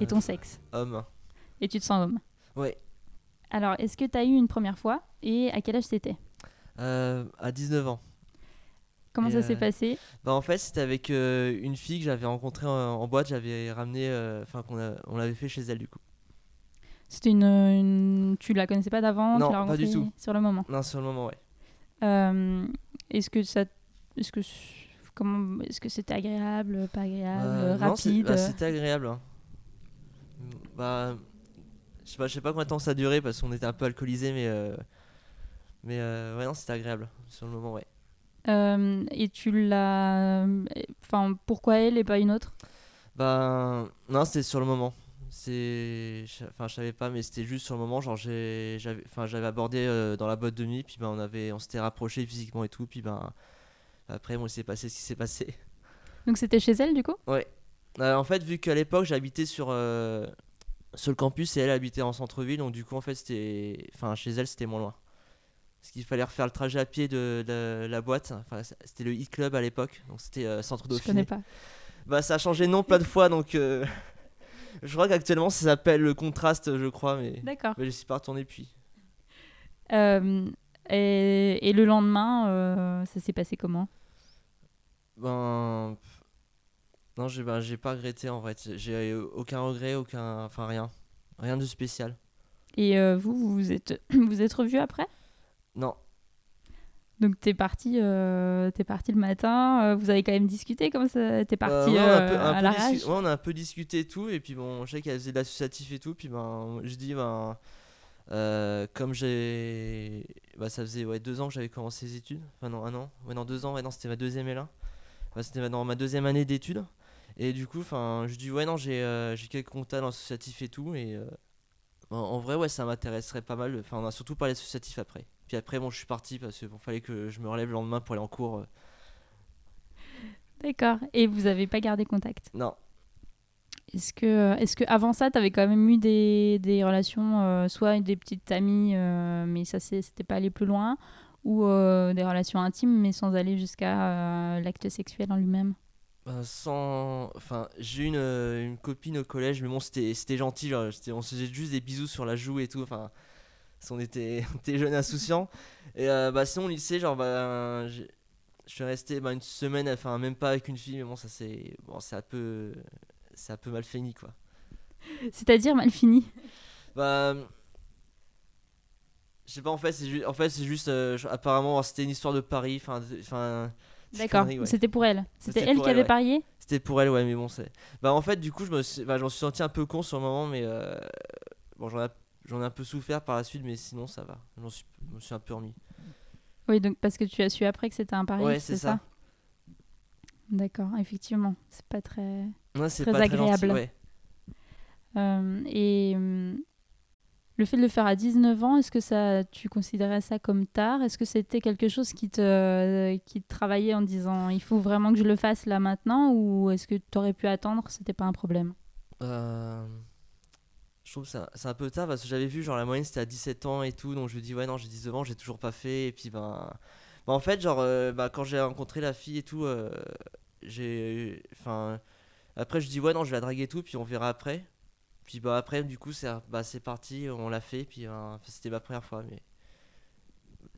Et ton sexe. homme. Et tu te sens homme. Ouais. Alors, est-ce que tu as eu une première fois et à quel âge c'était Euh, à 19 ans. Comment Et, ça s'est euh, passé? Bah, en fait, c'était avec euh, une fille que j'avais rencontrée en, en boîte, j'avais ramené, euh, enfin, qu'on on l'avait fait chez elle du coup. C'était une, une- Tu la connaissais pas d'avant? Non, tu pas du tout. Sur le moment? Non, sur le moment, ouais. Est-ce que ça. Est-ce que. Comment. Est-ce que c'était agréable, pas agréable, rapide? bah, C'était agréable. hein. Bah, je sais pas, je sais pas combien de temps ça a duré parce qu'on était un peu alcoolisé, mais euh, mais euh, ouais, non, c'était agréable sur le moment, ouais. Euh, Et tu l'as. Enfin, pourquoi elle et pas une autre? Bah non, c'était sur le moment. C'est, je- enfin, je savais pas, mais c'était juste sur le moment. Genre, j'ai, j'avais, enfin, j'avais abordé euh, dans la boîte de nuit, puis ben, on avait, on s'était rapproché physiquement et tout, puis ben, après, bon, il s'est passé ce qui s'est passé. Donc c'était chez elle du coup? Ouais. Euh, en fait, vu qu'à l'époque, j'habitais sur, euh, sur le campus et elle habitait en centre-ville, donc du coup, en fait, c'était, enfin, chez elle, c'était moins loin. Parce qu'il fallait refaire le trajet à pied de, de la boîte. Enfin, c'était le Hit Club à l'époque, donc c'était euh, centre Je Dauphiné. connais pas. Bah ça a changé de nom plein de fois donc je crois qu'actuellement ça s'appelle le contraste je crois mais, D'accord. mais je suis pas retourné depuis. Euh, et, et le lendemain, euh, ça s'est passé comment? Ben non j'ai j'ai pas regretté en vrai j'ai aucun regret aucun enfin rien. Rien de spécial. Et euh, vous, vous vous êtes, vous êtes revus après? Non. Donc t'es parti, euh, t'es parti le matin. euh, vous avez quand même discuté comme ça T'es Euh, parti ouais, on a un peu- un à discu- ouais, on a un peu discuté et tout et puis bon je sais qu'elle faisait de l'associatif et tout puis ben je dis ben comme j'ai bah ça faisait ouais deux ans que j'avais commencé les études enfin non un an ouais non deux ans ouais non c'était ma deuxième L1 Bah, c'était dans ma deuxième année d'études et du coup enfin je dis ouais non j'ai euh, j'ai quelques contacts dans l'associatif et tout et euh, en, en vrai ouais ça m'intéresserait pas mal enfin on a surtout parlé associatif après puis après bon je suis parti parce bon fallait que je me relève le lendemain pour aller en cours euh. D'accord. Et vous avez pas gardé contact? Non Est-ce que, est-ce que avant ça, t'avais quand même eu des, des relations, euh, soit des petites amies, mais ça c'était pas aller plus loin, ou des relations intimes, mais sans aller jusqu'à l'acte sexuel en lui-même? Euh, sans enfin j'ai une, euh, une copine au collège mais bon c'était c'était gentil genre, on se faisait juste des bisous sur la joue et tout enfin qu'on était on était jeunes insouciants. Et euh, bah sinon au lycée genre bah je suis resté bah, une semaine enfin même pas avec une fille mais bon ça c'est bon c'est un peu c'est un peu mal fini quoi. C'est-à-dire mal fini? Bah je sais pas en fait c'est juste en fait c'est juste euh, apparemment c'était une histoire de Paris enfin D'accord. ouais. C'était pour elle. C'était elle qui elle, avait ouais. parié C'était pour elle, ouais, mais bon, c'est. Bah, en fait, du coup, je me suis... bah, j'en suis senti un peu con sur le moment, mais. euh, Bon, j'en ai... j'en ai un peu souffert par la suite, mais sinon, ça va. J'en suis... Je me suis un peu remis. Oui, donc parce que tu as su après que c'était un pari, Ouais, c'est ça, ça. D'accord, effectivement, c'est pas très. Ouais, c'est Très pas très gentil, agréable. ouais. Euh, et hum, le fait de le faire à 19 ans, est-ce que ça, tu considérais ça comme tard? Est-ce que c'était quelque chose qui te, qui travaillait en disant il faut vraiment que je le fasse là maintenant? Ou est-ce que tu aurais pu attendre? C'était pas un problème? Euh, Je trouve que c'est un- peu tard parce que j'avais vu, genre, la moyenne c'était à 17 ans et tout, donc je dis, ouais, non, j'ai 19 ans, j'ai toujours pas fait. Et puis, ben. bah, en fait, genre, euh, bah, quand j'ai rencontré la fille et tout, euh, j'ai. Enfin. Après, je dis, ouais, non, je vais la draguer et tout, puis on verra après. Puis, bah, après, du coup, c'est bah, parti, on l'a fait, puis ben, c'était ma première fois, mais.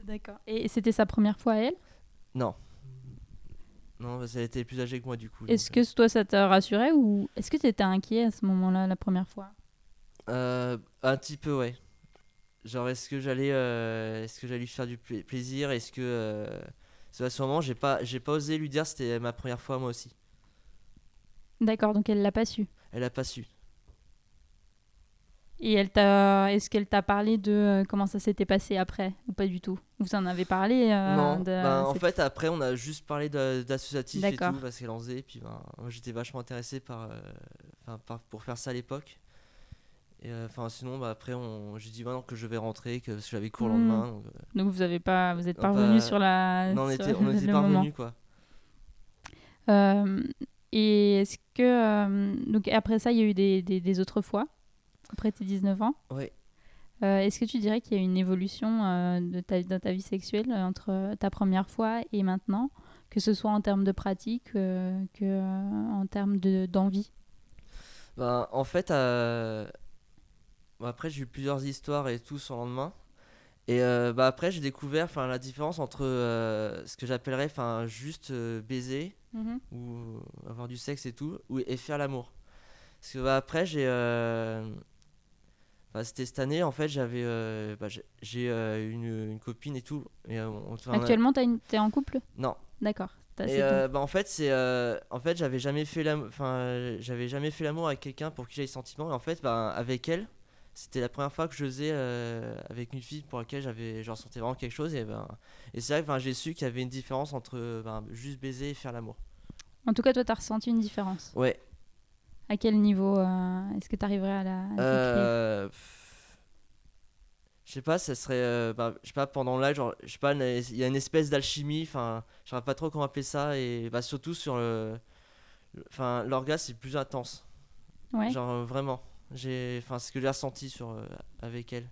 D'accord. Et c'était sa première fois à elle? Non. Non, parce qu'elle était plus âgée que moi, du coup. Est-ce que toi ça t'a rassuré ou est-ce que tu étais inquiet à ce moment-là, la première fois? Euh, un petit peu, ouais. Genre, est-ce que j'allais, euh, est-ce que j'allais lui faire du pla- plaisir? Est-ce que, euh, parce qu'à ce moment, j'ai pas, j'ai pas osé lui dire, c'était ma première fois moi aussi. D'accord, donc elle l'a pas su? Elle a pas su. Et elle t'a, est-ce qu'elle t'a parlé de euh, comment ça s'était passé après ou pas du tout? Vous en avez parlé euh, non, de ben, en fait après on a juste parlé d'associatif et tout parce qu'elle en faisait. Puis ben, moi j'étais vachement intéressé par, euh, par- pour faire ça à l'époque. Et euh, enfin sinon bah, après on, j'ai dit maintenant que je vais rentrer que parce que j'avais cours le Mhm. lendemain. donc, Donc vous avez pas, vous êtes pas pas- revenu sur la. non, on sur était, on était pas revenus quoi. Et est-ce que donc après ça, il y a eu des, des, des autres fois? Après tes 19 ans. Ouais. Euh, est-ce que tu dirais qu'il y a une évolution euh, de ta, dans ta vie sexuelle euh, entre ta première fois et maintenant, que ce soit en termes de pratique que en termes de d'envie? Ben, en fait, bon, après j'ai eu plusieurs histoires et tout sur le lendemain. Et bah, après j'ai découvert la différence entre ce que j'appellerais juste baiser ou avoir du sexe et tout, ou, et faire l'amour. Parce que bah, après j'ai... enfin, C'était cette année en fait j'avais... euh, bah, j'ai- euh, une, une copine et tout. Et, euh, on- enfin, Actuellement, t'as une- t'es en couple? Non. D'accord. Et euh, bah, en fait, c'est en fait, j'avais jamais fait l'amour enfin j'avais jamais fait l'amour avec quelqu'un pour qui j'avais des sentiments et en fait, bah, avec elle, c'était la première fois que je faisais avec une fille pour laquelle j'avais je ressentais vraiment quelque chose et ben et c'est vrai que ben, j'ai su qu'il y avait une différence entre ben, juste baiser et faire l'amour. En tout cas, toi, t'as ressenti une différence. Ouais. À quel niveau euh, Est-ce que tu arriverais à la à Euh, je sais pas, ça serait euh, bah, je sais pas pendant là genre je sais pas il y a une espèce d'alchimie, enfin, je sais pas trop comment appeler ça et bah surtout sur le enfin l'orgasme c'est plus intense. Ouais. Genre vraiment. J'ai enfin ce que j'ai ressenti sur avec elle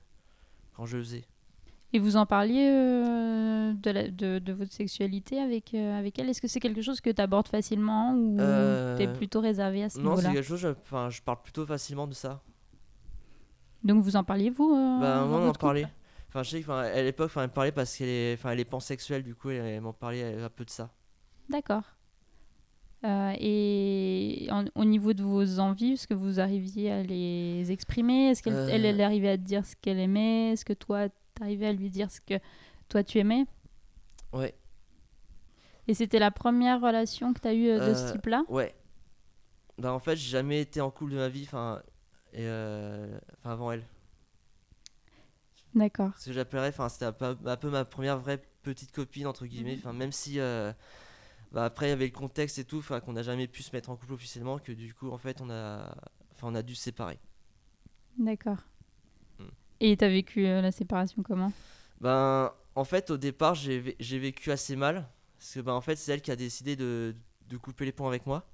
quand je faisais. Et vous en parliez euh, de, la- de, de votre sexualité avec, euh, avec elle? Est-ce que c'est quelque chose que tu abordes facilement ou Euh, t'es plutôt réservé à ce Non, c'est niveau-là? quelque chose je- enfin je parle plutôt facilement de ça. Donc vous en parliez, vous euh, bah moi on en parlait. Enfin je sais qu'à l'époque elle me parlait parce qu'elle est enfin elle est pansexuelle du coup elle, elle m'en parlait un peu de ça. D'accord. Euh, et en- au niveau de vos envies, est-ce que vous arriviez à les exprimer? Est-ce qu'elle Euh. elle, elle arrivait à te dire ce qu'elle aimait? Est-ce que toi, t'arrivais à lui dire ce que toi tu aimais Ouais. Et c'était la première relation que tu as eue euh, de ce Euh, type-là? Ouais. Bah en fait, j'ai jamais été en couple de ma vie enfin et euh, avant elle. D'accord. Ce que j'appellerais enfin c'était un peu, un peu ma première vraie petite copine entre guillemets, Mhm. enfin même si euh, bah, après il y avait le contexte et tout, enfin qu'on n'a jamais pu se mettre en couple officiellement que du coup en fait on a enfin on a dû se séparer. D'accord. Et t'as vécu euh, la séparation comment? Ben, en fait, au départ, j'ai vé- j'ai vécu assez mal. Parce que, ben, en fait, c'est elle qui a décidé de, de couper les ponts avec moi.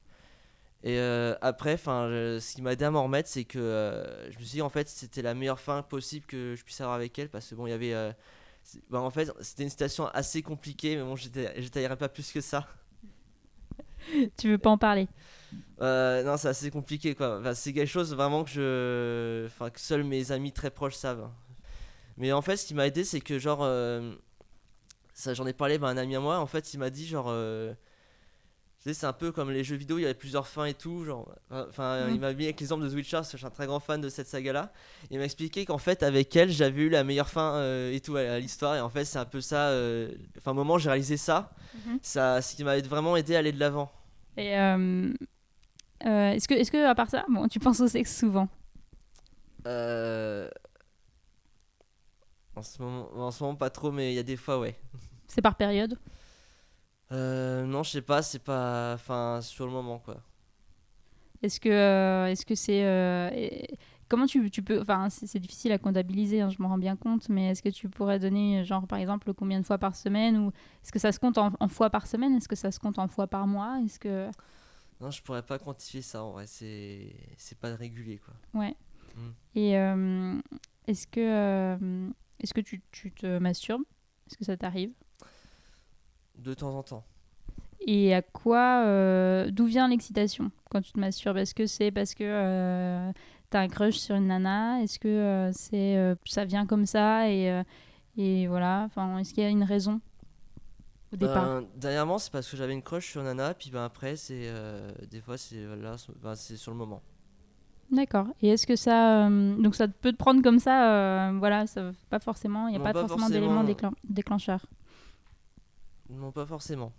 Et euh, après, enfin, ce qui m'a aidé à m'en remettre, c'est que euh, je me suis dit, en fait, c'était la meilleure fin possible que je puisse avoir avec elle. Parce que, bon, il y avait. ben, en fait, c'était une situation assez compliquée, mais bon, je détaillerai pas plus que ça. Tu veux pas en parler? Euh, non, c'est assez compliqué, quoi. Enfin, c'est quelque chose vraiment que je. Enfin, que seuls mes amis très proches savent. Mais en fait, ce qui m'a aidé, c'est que, genre. euh, Ça, j'en ai parlé à un ami à moi. En fait, il m'a dit, genre. euh, Tu sais, c'est un peu comme les jeux vidéo, il y avait plusieurs fins et tout. Genre, enfin, Mhm. il m'a mis avec l'exemple de The Witcher, parce que je suis un très grand fan de cette saga-là. Il m'a expliqué qu'en fait, avec elle, j'avais eu la meilleure fin euh, et tout à, à l'histoire. Et en fait, c'est un peu ça. euh, Enfin, au moment où j'ai réalisé ça, Mhm. ça, ce qui m'a vraiment aidé à aller de l'avant. Et euh, euh, est-ce que, est-ce que à part ça, bon, tu penses au sexe souvent? Euh... En ce moment, en ce moment pas trop, mais il y a des fois, ouais. C'est par période? Euh, non, je sais pas, c'est pas, enfin, sur le moment, quoi. Est-ce que, est-ce que c'est comment tu, tu peux, enfin c'est, c'est difficile à comptabiliser, hein, je m'en rends bien compte, mais est-ce que tu pourrais donner genre par exemple combien de fois par semaine ou est-ce que ça se compte en, en fois par semaine, est-ce que ça se compte en fois par mois, est-ce que Non, je pourrais pas quantifier ça, en vrai, c'est, c'est pas régulier, quoi. ouais. Mm. et euh, est-ce que euh, est-ce que tu, tu te masturbes, est-ce que ça t'arrive? De temps en temps. Et à quoi, euh, d'où vient l'excitation quand tu te masturbes? Est-ce que c'est parce que t'as un crush sur une nana? Est-ce que c'est, ça vient comme ça et, et voilà? Enfin, est-ce qu'il y a une raison? Au départ Ben, dernièrement, c'est parce que j'avais une crush sur Nana, puis ben après, c'est, euh, des fois, c'est, ben, c'est sur le moment. D'accord. Et est-ce que ça, euh, donc ça peut te prendre comme ça euh, Voilà, ça pas forcément. Il n'y a Non, pas, pas forcément d'éléments déclen- déclencheurs. Non, pas forcément.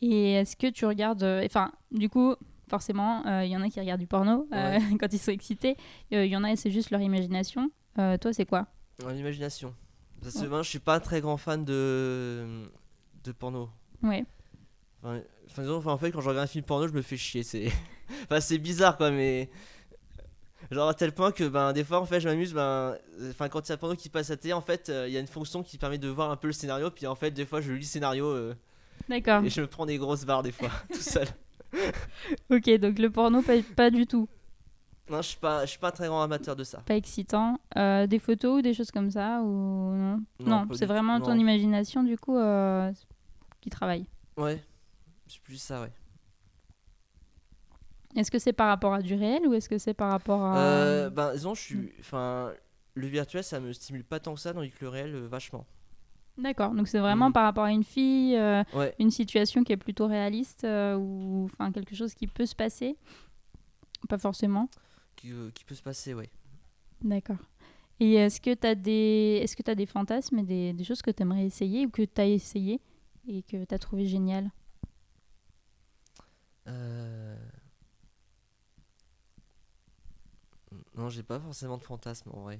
Et est-ce que tu regardes, enfin, du coup, forcément, il y en a qui regardent du porno quand ils sont excités. Il y en a, c'est juste leur imagination. Toi, c'est quoi? En imagination. Parce que Ouais. moi, je suis pas un très grand fan de, de porno. Ouais. Enfin, enfin, disons, enfin, en fait, quand je regarde un film porno, je me fais chier. C'est enfin, c'est bizarre, quoi, mais. Genre à tel point que ben, des fois, en fait, je m'amuse. Ben, enfin, quand il y a un porno qui passe à télé, en fait, euh, il y a une fonction qui permet de voir un peu le scénario. Puis en fait, des fois, je lis le scénario euh, D'accord. et je me prends des grosses barres, des fois, tout seul. Ok, donc le porno, pas, pas du tout. Non, je suis pas, je suis pas très grand amateur de ça. Pas excitant. Euh, des photos ou des choses comme ça ou non? Non, c'est vraiment ton imagination du coup euh, qui travaille. Ouais, c'est plus ça, ouais. Est-ce que c'est par rapport à du réel ou est-ce que c'est par rapport à Euh, ben, disons, je suis. Enfin, le virtuel, ça me stimule pas tant que ça, tandis que le réel, euh, vachement. D'accord, donc c'est vraiment Mhm. par rapport à une fille, euh, Ouais. une situation qui est plutôt réaliste euh, ou enfin quelque chose qui peut se passer? Pas forcément. Qui, qui peut se passer, ouais. D'accord. Et est-ce que tu as des que tu des fantasmes et des, des choses que tu aimerais essayer ou que tu as essayé? Et que tu as trouvé génial Euh... Non, j'ai pas forcément de fantasme en vrai.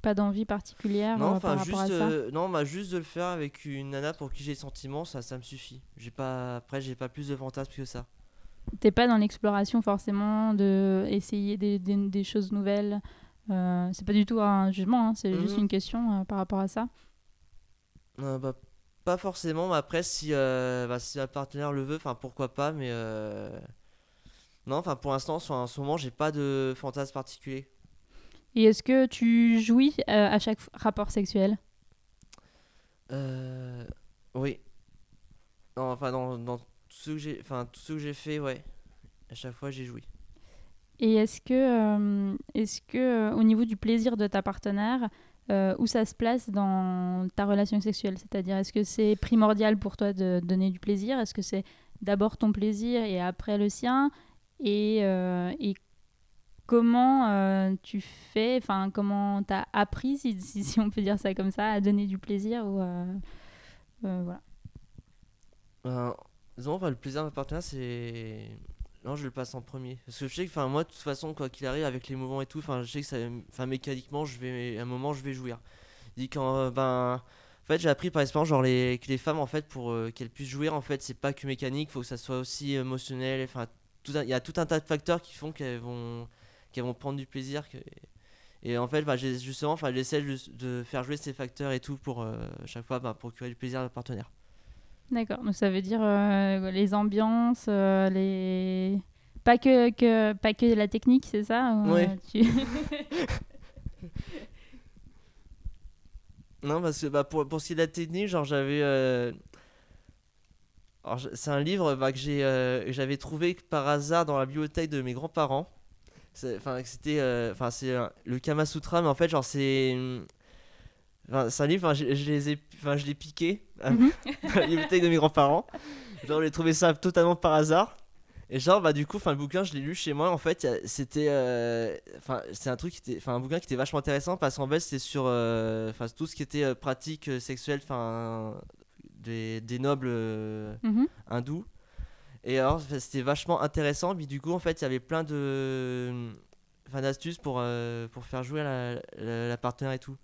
Pas d'envie particulière non, euh, enfin par juste, à ça euh, non, bah juste de le faire avec une nana pour qui j'ai des sentiments, ça, ça me suffit. J'ai pas, après, j'ai pas plus de fantasme que ça. T'es pas dans l'exploration forcément de essayer des, des, des choses nouvelles. Euh, c'est pas du tout un jugement, hein, c'est juste Mhm. une question euh, par rapport à ça. Euh, bah, pas forcément, mais après, si, euh, bah, si un partenaire le veut, enfin pourquoi pas, mais euh, non, enfin pour l'instant, sur- en ce moment, j'ai pas de fantasme particulier. Et est-ce que tu jouis euh, à chaque f- rapport sexuel? Euh, oui. Non, enfin dans, dans tout ce que j'ai, enfin tout ce que j'ai fait, ouais. À chaque fois, j'ai joui. Et est-ce que, euh, est-ce que euh, au niveau du plaisir de ta partenaire, euh, où ça se place dans ta relation sexuelle C'est-à-dire, est-ce que c'est primordial pour toi de donner du plaisir? Est-ce que c'est d'abord ton plaisir et après le sien? Et, euh, et comment euh, tu fais, enfin, comment tu as appris, si, si, on peut dire ça comme ça, à donner du plaisir ou, voilà. Ben, disons, enfin, le plaisir ma partenaire, c'est. Non, je le passe en premier. Parce que je sais que, moi, de toute façon, quoi qu'il arrive, avec les mouvements et tout, je sais que ça. Mécaniquement, je vais. À un moment, je vais jouir. Dit quand. euh, ben. En fait, j'ai appris par expérience, genre, les, que les femmes, en fait, pour euh, qu'elles puissent jouir, en fait, c'est pas que mécanique, faut que ça soit aussi émotionnel. Enfin, il y a tout un tas de facteurs qui font qu'elles vont. qu'elles vont prendre du plaisir. que- Et en fait, bah, justement, j'essaie de faire jouer ces facteurs et tout pour euh, chaque fois bah, procurer du plaisir à ma partenaire. D'accord, donc ça veut dire euh, les ambiances, euh, les... Pas que, que, pas que la technique, c'est ça ou, Ouais. euh, tu- Non, parce que bah, pour, pour ce qui est de la technique, genre j'avais. euh, c'est un livre bah, que j'avais trouvé par hasard dans la bibliothèque de mes grands-parents. Enfin, c'était. Enfin, c'est le Kama Sutra, mais en fait, genre, c'est. Enfin, c'est un livre, enfin, je, je les ai, enfin, je l'ai piqué à Mhm. la bibliothèque de mes grands-parents. Genre, j'ai trouvé ça totalement par hasard. Et genre, bah, du coup, enfin, le bouquin, je l'ai lu chez moi. En fait, c'était. euh, c'est un truc qui était. Enfin, un bouquin qui était vachement intéressant parce qu'en fait, c'était sur. euh, tout ce qui était euh, pratique sexuelle, enfin. Des, des nobles Mhm. hindous. Et alors, c'était vachement intéressant. Puis, du coup, en fait, il y avait plein de. Enfin, d'astuces pour, pour faire jouer la, la, la partenaire et tout.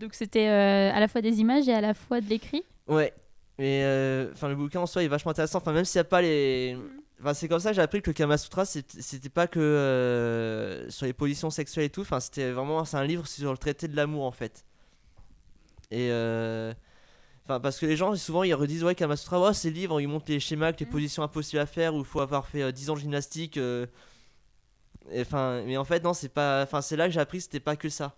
Donc c'était euh, à la fois des images et à la fois de l'écrit Ouais, mais euh, enfin le bouquin en soi est vachement intéressant. Enfin même s'il n'y a pas les, enfin c'est comme ça que j'ai appris que le Kama Sutra c'était pas que euh, sur les positions sexuelles et tout. Enfin c'était vraiment c'est un livre sur le traité de l'amour en fait. Et enfin parce que les gens souvent ils redisent ouais Kama Sutra ouais, c'est livre ils montrent les schémas les positions impossibles à faire où il faut avoir fait euh, 10 ans de gymnastique. Enfin mais en fait non c'est pas, enfin c'est là que j'ai appris que c'était pas que ça.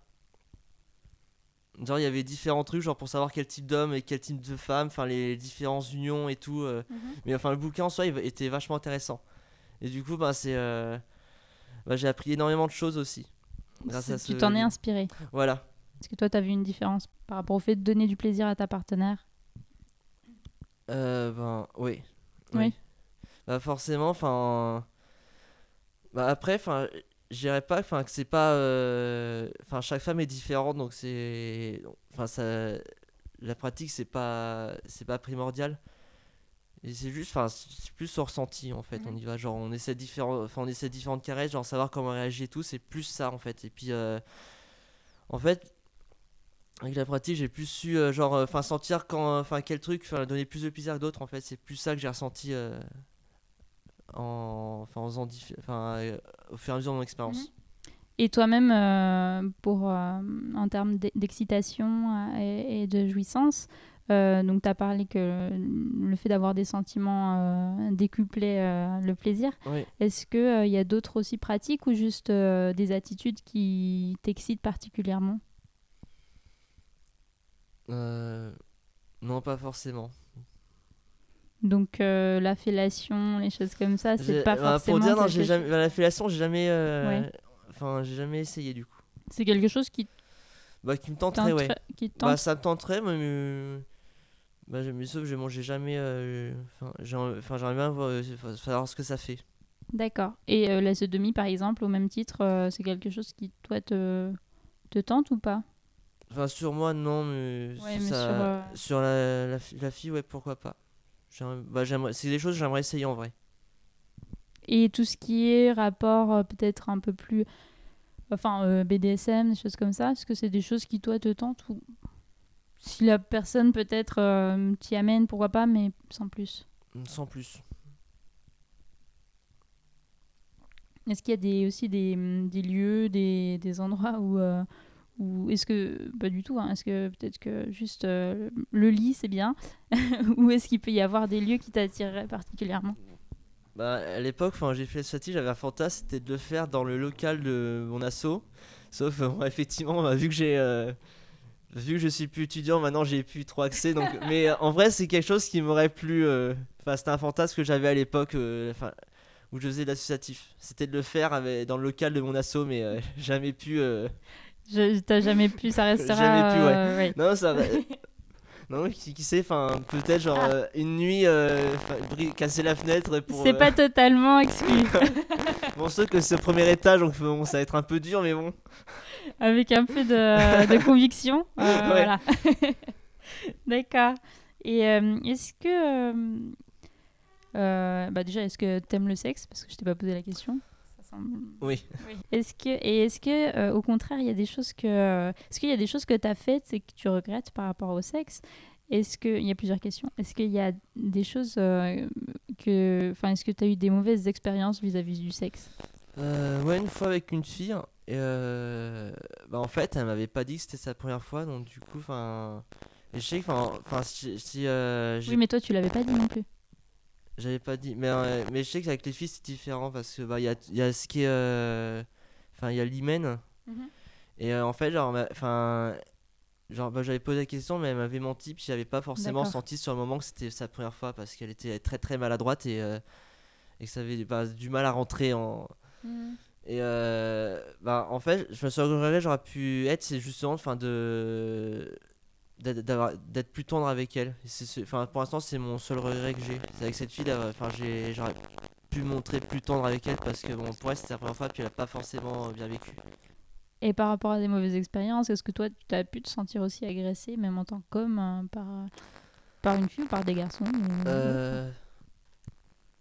Genre, il y avait différents trucs, genre pour savoir quel type d'homme et quel type de femme, enfin les différentes unions et tout. euh. Mais enfin, le bouquin en soi il était vachement intéressant. Et du coup, bah, c'est. euh, bah, j'ai appris énormément de choses aussi. Grâce à Tu t'en es inspiré Voilà. Est-ce que toi, tu as vu une différence par rapport au fait de donner du plaisir à ta partenaire? Euh, ben, oui. Oui. Bah, forcément, enfin. Bah, après, enfin. Je dirais pas enfin, que c'est pas. euh, Enfin, chaque femme est différente, donc c'est. Enfin, ça. La pratique, c'est pas. C'est pas primordial. Et c'est juste, enfin, c'est plus au ressenti en fait. Mhm. On y va, genre, on essaie différents, enfin, on essaie différentes caresses, genre savoir comment réagir et tout. C'est plus ça en fait. Et puis, euh, en fait, avec la pratique, j'ai plus su, euh, genre, enfin, sentir quand, enfin, quel truc, enfin, donner plus de plaisir que d'autres. En fait, c'est plus ça que j'ai ressenti en, enfin, en faisant enfin, euh, au fur et à mesure de mon expérience. Et toi-même, euh, pour, euh, en termes d'e- d'excitation et, et de jouissance, donc tu as parlé que le, fait d'avoir des sentiments décuplait euh, le plaisir. Oui. Est-ce qu'il y a d'autres aussi pratiques ou juste des attitudes qui t'excitent particulièrement? Non, pas forcément. Donc euh, la fellation, les choses comme ça, c'est pas bah, forcément. Pour dire, non, j'ai jamais, bah, la fellation, j'ai jamais, euh, Ouais. enfin, j'ai jamais essayé du coup. C'est quelque chose qui Bah, qui me tenterait, ouais. qui Bah, tente. ça me tenterait, mais. Bah, mais sauf que j'ai mangé jamais. euh, Enfin, j'ai- enfin, j'aimerais bien voir, euh, savoir ce que ça fait. D'accord. Et la sodomie, par exemple, au même titre, c'est quelque chose qui, toi, te, te tente ou pas? Enfin, sur moi, non, mais. Ouais, mais ça- sur, sur la, la fille, ouais, pourquoi pas. Bah, c'est des choses que j'aimerais essayer en vrai. Et tout ce qui est rapport euh, peut-être un peu plus... Enfin, euh, BDSM, des choses comme ça, est-ce que c'est des choses qui, toi, te tentent ou... Si la personne, peut-être, euh, t'y amène, pourquoi pas, mais sans plus? Sans plus. Est-ce qu'il y a des, aussi des, des lieux, des, des endroits où... euh, ou est-ce que... Pas du tout, hein, est-ce que peut-être que juste euh, le lit, c'est bien Ou est-ce qu'il peut y avoir des lieux qui t'attireraient particulièrement? Bah, à l'époque, quand j'ai fait le SWATI, j'avais un fantasme, c'était de le faire dans le local de mon asso. Sauf, euh, bon, effectivement, bah, vu que j'ai. euh, Vu que je suis plus étudiant, maintenant j'ai plus trop accès. Donc... Mais en vrai, c'est quelque chose qui m'aurait plu. euh, Enfin, c'était un fantasme que j'avais à l'époque euh, enfin, où je faisais de l'associatif. C'était de le faire avec- dans le local de mon asso, mais jamais pu. Je- T'as jamais pu, ça restera... Jamais pu, ouais. euh, ouais. Non, ça. non, qui, qui sait, enfin, peut-être genre Ah. euh, une nuit, euh, casser la fenêtre pour. C'est pas totalement exclu. Bon, sauf que c'est au premier étage, donc bon, ça va être un peu dur, mais bon. Avec un peu de, de conviction. Ouais. Voilà. D'accord. Et est-ce que. euh, bah déjà, est-ce que t'aimes le sexe? Parce que je t'ai pas posé la question. Semble- Oui. Est-ce que et est-ce que euh, au contraire il y a des choses que est-ce qu'il y a des choses que tu as faites et que tu regrettes par rapport au sexe? Est-ce que il y a plusieurs questions Est-ce qu'il y a des choses euh, que enfin est-ce que tu as eu des mauvaises expériences vis-à-vis du sexe? Euh, ouais, une fois avec une fille, et euh, bah en fait, elle m'avait pas dit que c'était sa première fois, donc du coup, enfin. Je sais que, enfin, si, euh, Oui, mais toi tu l'avais pas dit non plus. J'avais pas dit, mais, euh, mais je sais qu'avec les filles c'est différent parce que bah il y a, y a ce qui est, euh, enfin, il y a l'hymen, Mhm. et euh, en fait, genre, enfin, genre, bah, j'avais posé la question, mais elle m'avait menti, puis j'avais pas forcément senti sur le moment que c'était sa première fois parce qu'elle était très très maladroite et, et que ça avait bah, du mal à rentrer en. Et euh, bah, en fait, je me suis regretté, j'aurais pu être, c'est justement enfin, de d'être plus tendre avec elle. Enfin, pour l'instant, c'est mon seul regret que j'ai. C'est avec cette fille, enfin, j'aurais pu montrer plus tendre avec elle parce que bon, pour elle, c'était la première fois, puis elle a pas forcément bien vécu. Et par rapport à des mauvaises expériences, est-ce que toi tu as pu te sentir aussi agressé même en tant qu'homme euh, par par une fille ou par des garçons Euh...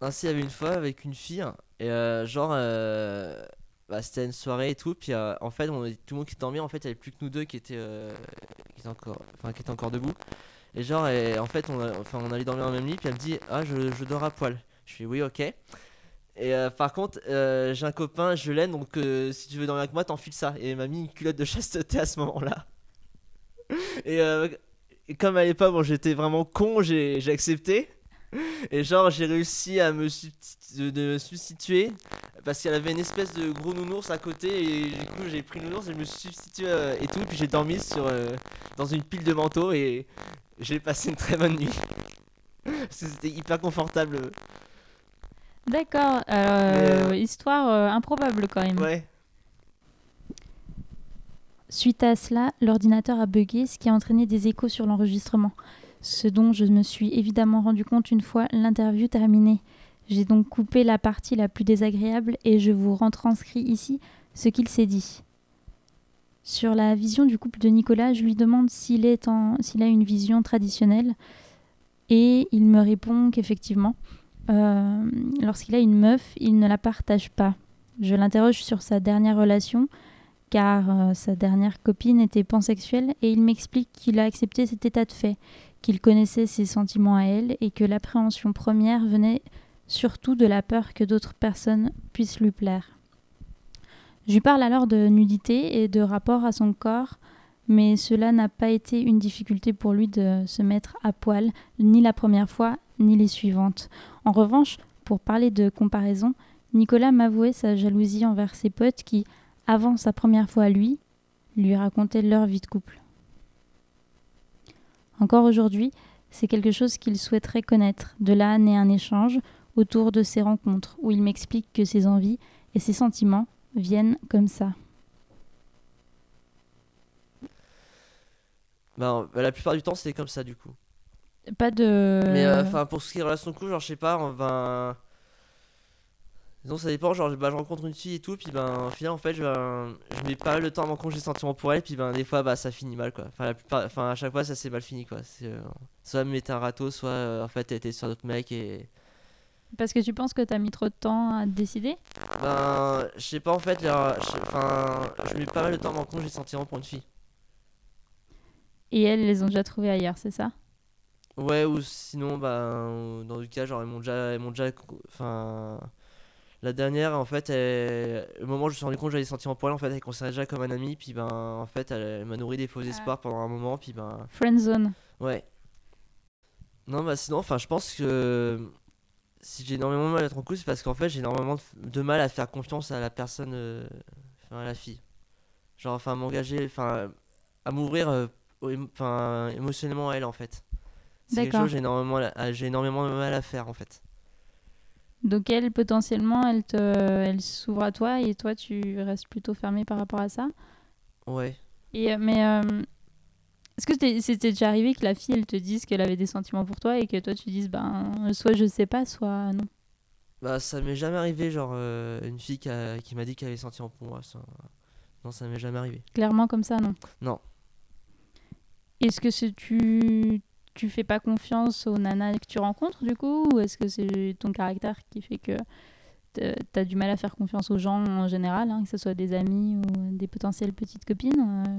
Ainsi, il y avait une fois avec une fille, et euh, genre, euh, bah, c'était une soirée et tout, puis euh, en fait, tout le monde qui dormait, en fait, il n'y avait plus que nous deux qui étaient, euh, qui étaient, encore, qui étaient encore debout. Et genre, en fait, on, enfin, on allait dormir dans le même lit, puis elle me dit Ah, je, je dors à poil. Je fais Oui, ok. Et euh, par contre, j'ai un copain, je l'aime, donc si tu veux dormir avec moi, t'enfiles ça. Et elle m'a mis une culotte de chasteté à ce moment-là. Et, et comme à l'époque, bon, j'étais vraiment con, j'ai accepté. Et genre, j'ai réussi à me, de, substituer parce qu'elle avait une espèce de gros nounours à côté. Et du coup, j'ai pris le nounours et je me suis substitué euh, et tout. Puis j'ai dormi sur, euh, dans une pile de manteaux et j'ai passé une très bonne nuit. C'était hyper confortable. D'accord. euh, Histoire improbable quand même. Ouais. Suite à cela, l'ordinateur a bugué, ce qui a entraîné des échos sur l'enregistrement. Ce dont je me suis évidemment rendu compte une fois l'interview terminée. J'ai donc coupé la partie la plus désagréable et je vous retranscris ici ce qu'il s'est dit. Sur la vision du couple de Nicolas, je lui demande s'il a une vision traditionnelle Et il me répond qu'effectivement, euh, lorsqu'il a une meuf, il ne la partage pas. Je l'interroge sur sa dernière relation, car euh, sa dernière copine était pansexuelle, et il m'explique qu'il a accepté cet état de fait, qu'il connaissait ses sentiments à elle, et que l'appréhension première venait surtout de la peur que d'autres personnes puissent lui plaire. Je lui parle alors de nudité et de rapport à son corps, mais cela n'a pas été une difficulté pour lui de se mettre à poil, ni la première fois, ni les suivantes. En revanche, pour parler de comparaison, Nicolas m'avouait sa jalousie envers ses potes qui, avant sa première fois à lui, lui racontaient leur vie de couple. Encore aujourd'hui, c'est quelque chose qu'il souhaiterait connaître. De là naît un échange autour de ces rencontres où il m'explique que ses envies et ses sentiments viennent comme ça. Ben, la plupart du temps, c'était comme ça du coup. Pas de. Mais euh, enfin, pour ce qui est relation de couple, genre, je sais pas, ben. Disons, ça dépend, genre, bah, je rencontre une fille et tout, puis ben, au final, en fait, je, ben, je mets pas mal de temps avant quand j'ai sentiments pour elle, puis ben, des fois, bah, ça finit mal, quoi. Enfin, la plupart, enfin, à chaque fois, ça s'est mal fini, quoi. Euh, soit elle me mettait un râteau, soit, euh, en fait, elle était sur d'autres mecs et. Parce que tu penses que t'as mis trop de temps à te décider? Ben, je sais pas, en fait, sais- enfin, je mets pas mal de temps avant quand j'ai sentiments pour une fille. Et elles, les ont déjà trouvées ailleurs, c'est ça? Ouais, ou sinon, bah, dans le cas, genre, ils m'ont déjà, ils m'ont déjà, enfin, la dernière, en fait, elle- le moment où je me suis rendu compte que j'avais des sentiments pour elle, en fait, elle considérait déjà comme un ami, puis ben, en fait, elle, elle m'a nourri des faux espoirs pendant un moment, puis ben, Friendzone. ouais. Non, bah, sinon, enfin, je pense que si j'ai énormément de mal à être en couple, c'est parce qu'en fait, j'ai énormément de, de mal à faire confiance à la personne, euh, enfin, à la fille. Genre, enfin, m'engager, enfin, à m'ouvrir, euh, au- enfin, émotionnellement à elle, en fait. C'est quelque chose que j'ai énormément, à- j'ai énormément de mal à faire en fait. Donc elle, potentiellement, elle te, elle s'ouvre à toi et toi, tu restes plutôt fermé par rapport à ça. Ouais. Et euh, mais euh, est-ce que c'était déjà arrivé que la fille, elle te dise qu'elle avait des sentiments pour toi et que toi, tu dises, ben, soit je sais pas, soit non? Bah ça m'est jamais arrivé genre euh, une fille qui, a- qui m'a dit qu'elle avait senti pour moi. Ça... Non, ça m'est jamais arrivé. Clairement comme ça, non? Non. Est-ce que c'est tu tu fais pas confiance aux nanas que tu rencontres du coup ou est-ce que c'est ton caractère qui fait que te- t'as du mal à faire confiance aux gens en général, hein, que ce soit des amis ou des potentielles petites copines euh,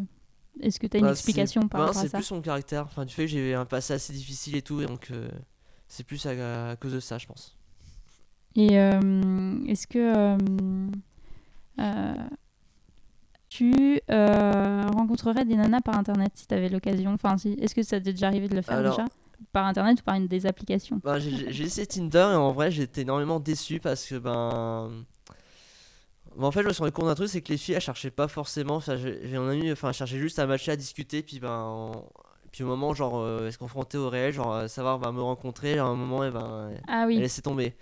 Est-ce que tu as une Bah, explication c'est- par bah, rapport à C'est ça plus mon caractère. Enfin, du fait que j'ai eu un passé assez difficile et tout, et donc euh, c'est plus à, à cause de ça, je pense. Et euh, est-ce que euh, tu euh, rencontrerais des nanas par internet si tu avais l'occasion? Enfin, si, est-ce que ça t'est déjà arrivé de le faire Alors- déjà? Par internet ou par une des applications? Bah, j'ai essayé Tinder et en vrai j'étais énormément déçu parce que ben. bah, en fait, je me suis rendu compte d'un truc, c'est que les filles elles cherchaient pas forcément. Enfin, j'ai un ami, enfin, elles cherchaient juste à matcher, à discuter, puis ben. en- Puis au moment, genre, euh, se confronter au réel, genre, euh, savoir ben, me rencontrer, à un moment, et ben. Ah Elle laissait tomber.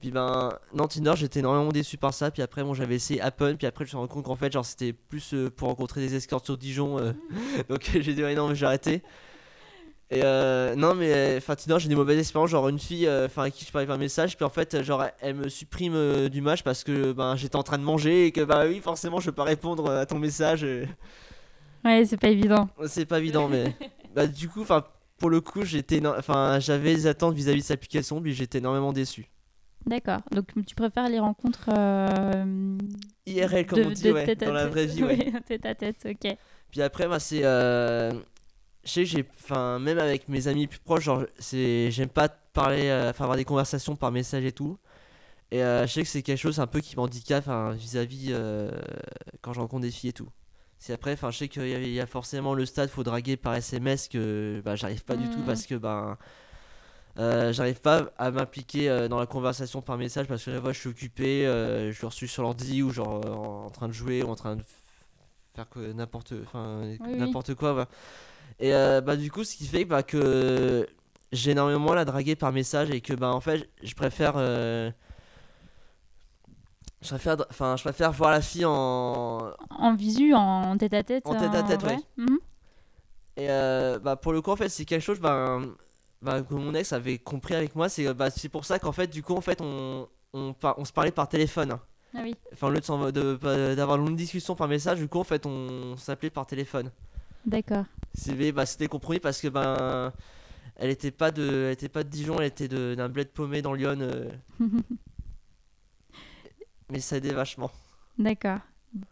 Puis ben, non, Tinder, j'étais énormément déçu par ça. Puis après, bon, j'avais essayé Happen. Puis après, je me suis rendu compte qu'en fait, genre, c'était plus euh, pour rencontrer des escortes sur Dijon. euh. Donc j'ai dit, ouais, non, mais j'ai arrêté. Et euh, non, mais enfin, Tinder, j'ai des mauvaises expériences. Genre, une fille euh, enfin à qui je parlais par message. Puis en fait, genre, elle me supprime euh, du match parce que ben, j'étais en train de manger. Et que, bah oui, forcément, je peux pas répondre à ton message. euh. ouais, c'est pas évident. C'est pas évident, mais bah, du coup, enfin, pour le coup, j'étais, enfin, j'avais des attentes vis-à-vis de cette application. Puis j'étais énormément déçu. D'accord. Donc tu préfères les rencontres euh, IRL, comme de- on dit, de ouais, tête à dans la vraie vie, ouais. Tête à tête, ok. Puis après, bah, c'est. euh, Je sais que j'ai. Enfin, même avec mes amis plus proches, genre, c'est. J'aime pas parler. euh, Enfin, avoir des conversations par message et tout. Et je sais que c'est quelque chose un peu qui m'handicape enfin, vis-à-vis quand je rencontre des filles et tout. C'est après, enfin, je sais qu'il y, a- il y a forcément le stade, faut draguer par SMS que bah, j'arrive pas du tout Mhm. parce que ben. Euh, j'arrive pas à m'impliquer euh, dans la conversation par message parce que la fois je suis occupé, euh, je suis sur l'ordi ou genre euh, en train de jouer ou en train de faire que n'importe enfin oui. n'importe quoi voilà. et bah du coup ce qui fait bah, que j'ai énormément la draguer par message et que bah en fait je préfère je préfère enfin je préfère voir la fille en En visu, en tête à tête En tête à tête, ouais. Mhm. Et bah pour le coup en fait c'est quelque chose bah, bah, que mon ex avait compris avec moi c'est bah, c'est pour ça qu'en fait du coup en fait on on, par- on se parlait par téléphone. Ah oui. enfin au lieu de s'envo- de- pas- d'avoir une discussion par message du coup en fait on s'appelait par téléphone D'accord. c'est bah, c'était compromis parce que ben elle était pas de, elle était pas de Dijon, elle était de- d'un bled paumé dans Lyon. euh, mais ça aidait vachement. D'accord.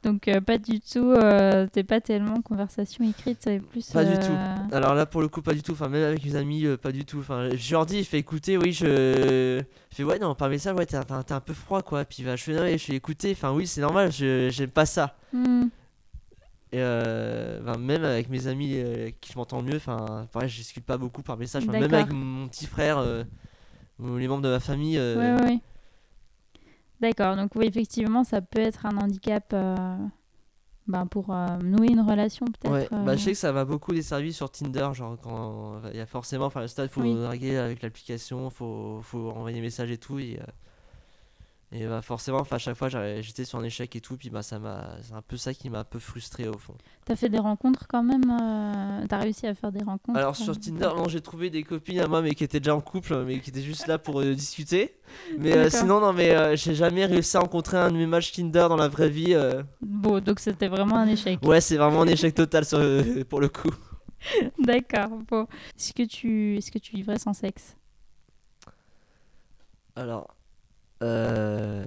Donc euh, pas du tout, euh, t'es pas tellement conversation écrite, c'est plus... Pas du euh, tout. Alors là, pour le coup, pas du tout. Enfin, même avec mes amis, euh, pas du tout. Enfin, je leur dis, il fait écouter, oui, je. Il fait, ouais, non, par message, ouais, t'es un, un peu froid, quoi. Puis bah, je fais, non, je fais écouter. Enfin, oui, c'est normal, je j'aime pas ça. hmm, Et euh, ben, même avec mes amis euh, avec qui je m'entends mieux, enfin, pareil, je discute pas beaucoup par message. Même avec mon petit frère euh, ou les membres de ma famille. euh, ouais, ouais. D'accord, donc oui, effectivement, ça peut être un handicap euh, ben, pour euh, nouer une relation peut-être. Ouais, euh, bah, je sais que ça va beaucoup desservi sur Tinder, genre quand il y a forcément, enfin le stade, faut Oui. draguer avec l'application, faut, faut envoyer des messages et tout, et, et bah forcément, enfin à chaque fois j'étais sur un échec et tout, puis bah ça m'a, c'est un peu ça qui m'a un peu frustré au fond. T'as fait des rencontres quand même euh, T'as réussi à faire des rencontres Alors sur euh, Tinder, non, j'ai trouvé des copines à moi, mais qui étaient déjà en couple, mais qui étaient juste là pour euh, discuter. Mais euh, sinon, non, mais j'ai jamais réussi à rencontrer un de mes matchs Tinder dans la vraie vie. Bon, donc c'était vraiment un échec. Ouais, c'est vraiment un échec total sur- pour le coup. D'accord, bon. Est-ce que, tu... Est-ce que tu vivrais sans sexe? Alors, euh,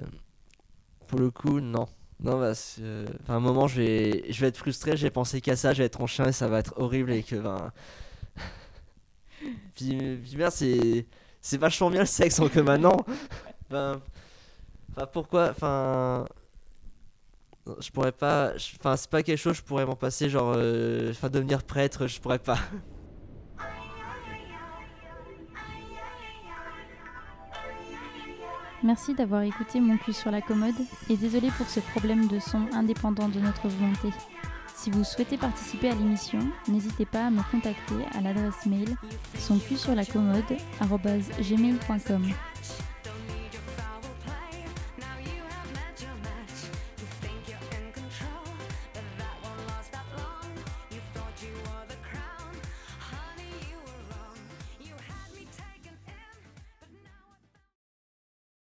pour le coup, non. Non, parce que, enfin, un moment, je vais, je vais être frustré, j'ai pensé qu'à ça, je vais être en chien et ça va être horrible et que, ben. puis, merde, c'est, c'est vachement bien le sexe, donc maintenant. Ben, enfin, pourquoi, enfin. Je pourrais pas, enfin, c'est pas quelque chose, je pourrais m'en passer, genre, euh, enfin, devenir prêtre, je pourrais pas. Merci d'avoir écouté mon cul sur la commode et désolé pour ce problème de son indépendant de notre volonté. Si vous souhaitez participer à l'émission, n'hésitez pas à me contacter à l'adresse mail son